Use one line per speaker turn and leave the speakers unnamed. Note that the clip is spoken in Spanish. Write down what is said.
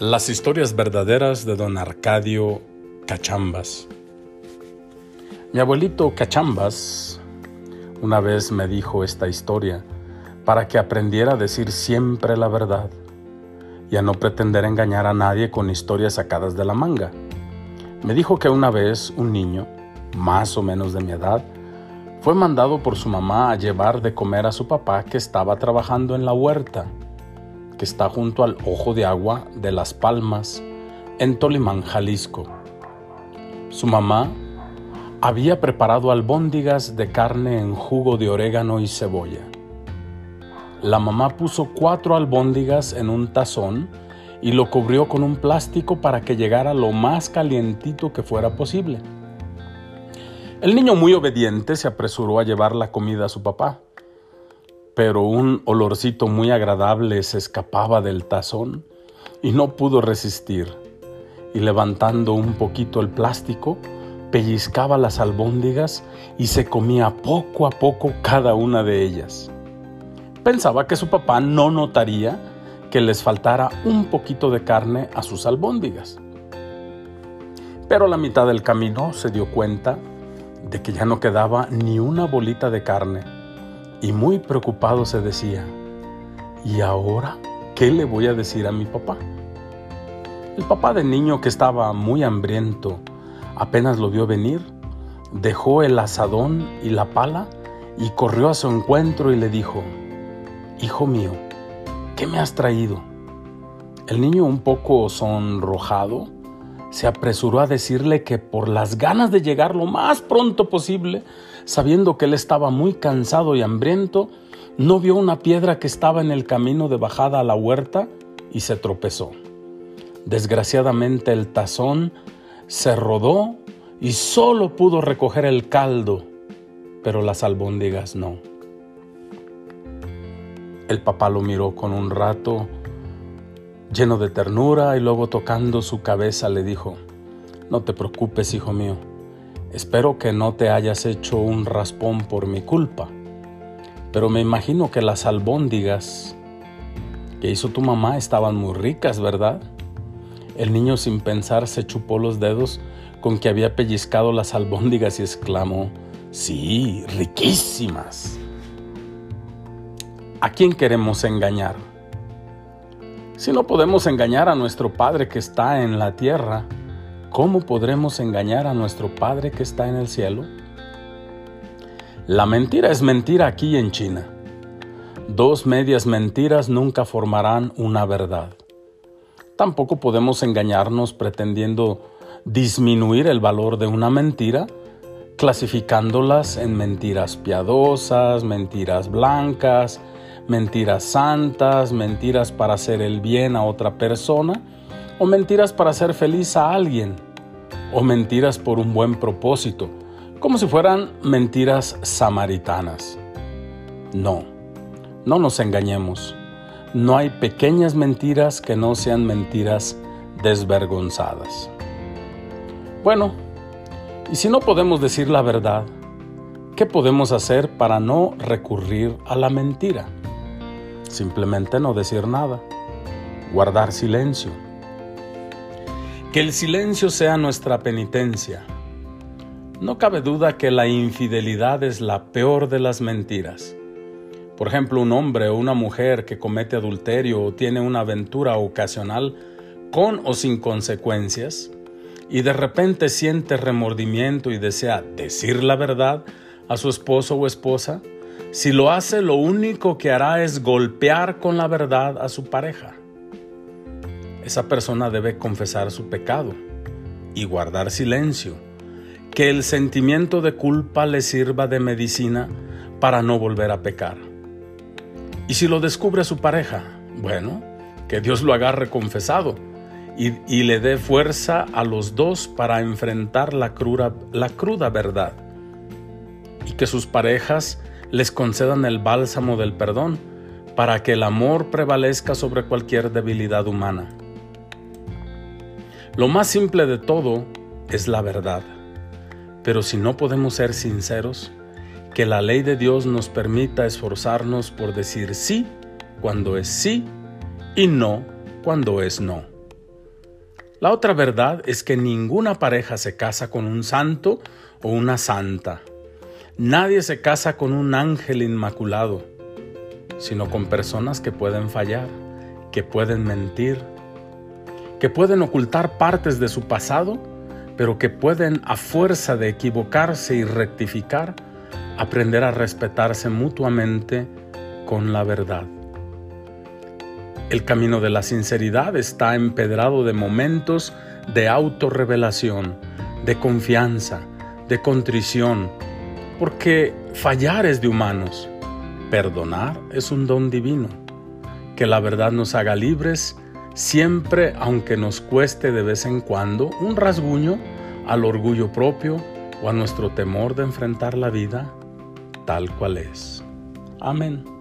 Las historias verdaderas de don Arcadio Cachambas. Mi abuelito Cachambas una vez me dijo esta historia para que aprendiera a decir siempre la verdad y a no pretender engañar a nadie con historias sacadas de la manga. Me dijo que una vez un niño, más o menos de mi edad, fue mandado por su mamá a llevar de comer a su papá que estaba trabajando en la huerta está junto al Ojo de Agua de Las Palmas, en Tolimán, Jalisco. Su mamá había preparado albóndigas de carne en jugo de orégano y cebolla. La mamá puso cuatro albóndigas en un tazón y lo cubrió con un plástico para que llegara lo más calientito que fuera posible. El niño muy obediente se apresuró a llevar la comida a su papá pero un olorcito muy agradable se escapaba del tazón y no pudo resistir, y levantando un poquito el plástico, pellizcaba las albóndigas y se comía poco a poco cada una de ellas. Pensaba que su papá no notaría que les faltara un poquito de carne a sus albóndigas. Pero a la mitad del camino se dio cuenta de que ya no quedaba ni una bolita de carne y muy preocupado se decía, ¿y ahora qué le voy a decir a mi papá? El papá del niño que estaba muy hambriento, apenas lo vio venir, dejó el asadón y la pala y corrió a su encuentro y le dijo, Hijo mío, ¿qué me has traído? El niño un poco sonrojado se apresuró a decirle que por las ganas de llegar lo más pronto posible, sabiendo que él estaba muy cansado y hambriento, no vio una piedra que estaba en el camino de bajada a la huerta y se tropezó. Desgraciadamente el tazón se rodó y solo pudo recoger el caldo, pero las albóndigas no. El papá lo miró con un rato lleno de ternura y luego tocando su cabeza le dijo, No te preocupes, hijo mío, espero que no te hayas hecho un raspón por mi culpa, pero me imagino que las albóndigas que hizo tu mamá estaban muy ricas, ¿verdad? El niño sin pensar se chupó los dedos con que había pellizcado las albóndigas y exclamó, Sí, riquísimas. ¿A quién queremos engañar? Si no podemos engañar a nuestro Padre que está en la tierra, ¿cómo podremos engañar a nuestro Padre que está en el cielo? La mentira es mentira aquí en China. Dos medias mentiras nunca formarán una verdad. Tampoco podemos engañarnos pretendiendo disminuir el valor de una mentira, clasificándolas en mentiras piadosas, mentiras blancas, mentiras santas, mentiras para hacer el bien a otra persona, o mentiras para hacer feliz a alguien, o mentiras por un buen propósito, como si fueran mentiras samaritanas. No, no nos engañemos. No hay pequeñas mentiras que no sean mentiras desvergonzadas. Bueno, y si no podemos decir la verdad, ¿qué podemos hacer para no recurrir a la mentira? Simplemente no decir nada. Guardar silencio. Que el silencio sea nuestra penitencia. No cabe duda que la infidelidad es la peor de las mentiras. Por ejemplo, un hombre o una mujer que comete adulterio o tiene una aventura ocasional con o sin consecuencias y de repente siente remordimiento y desea decir la verdad a su esposo o esposa, si lo hace, lo único que hará es golpear con la verdad a su pareja. Esa persona debe confesar su pecado y guardar silencio, que el sentimiento de culpa le sirva de medicina para no volver a pecar. Y si lo descubre su pareja, bueno, que Dios lo agarre confesado y, le dé fuerza a los dos para enfrentar la la cruda verdad. Y que sus parejas les concedan el bálsamo del perdón para que el amor prevalezca sobre cualquier debilidad humana. Lo más simple de todo es la verdad, pero si no podemos ser sinceros, que la ley de Dios nos permita esforzarnos por decir sí cuando es sí y no cuando es no. La otra verdad es que ninguna pareja se casa con un santo o una santa. Nadie se casa con un ángel inmaculado, sino con personas que pueden fallar, que pueden mentir, que pueden ocultar partes de su pasado, pero que pueden, a fuerza de equivocarse y rectificar, aprender a respetarse mutuamente con la verdad. El camino de la sinceridad está empedrado de momentos de autorrevelación, de confianza, de contrición, porque fallar es de humanos, perdonar es un don divino. Que la verdad nos haga libres siempre, aunque nos cueste de vez en cuando un rasguño al orgullo propio o a nuestro temor de enfrentar la vida tal cual es. Amén.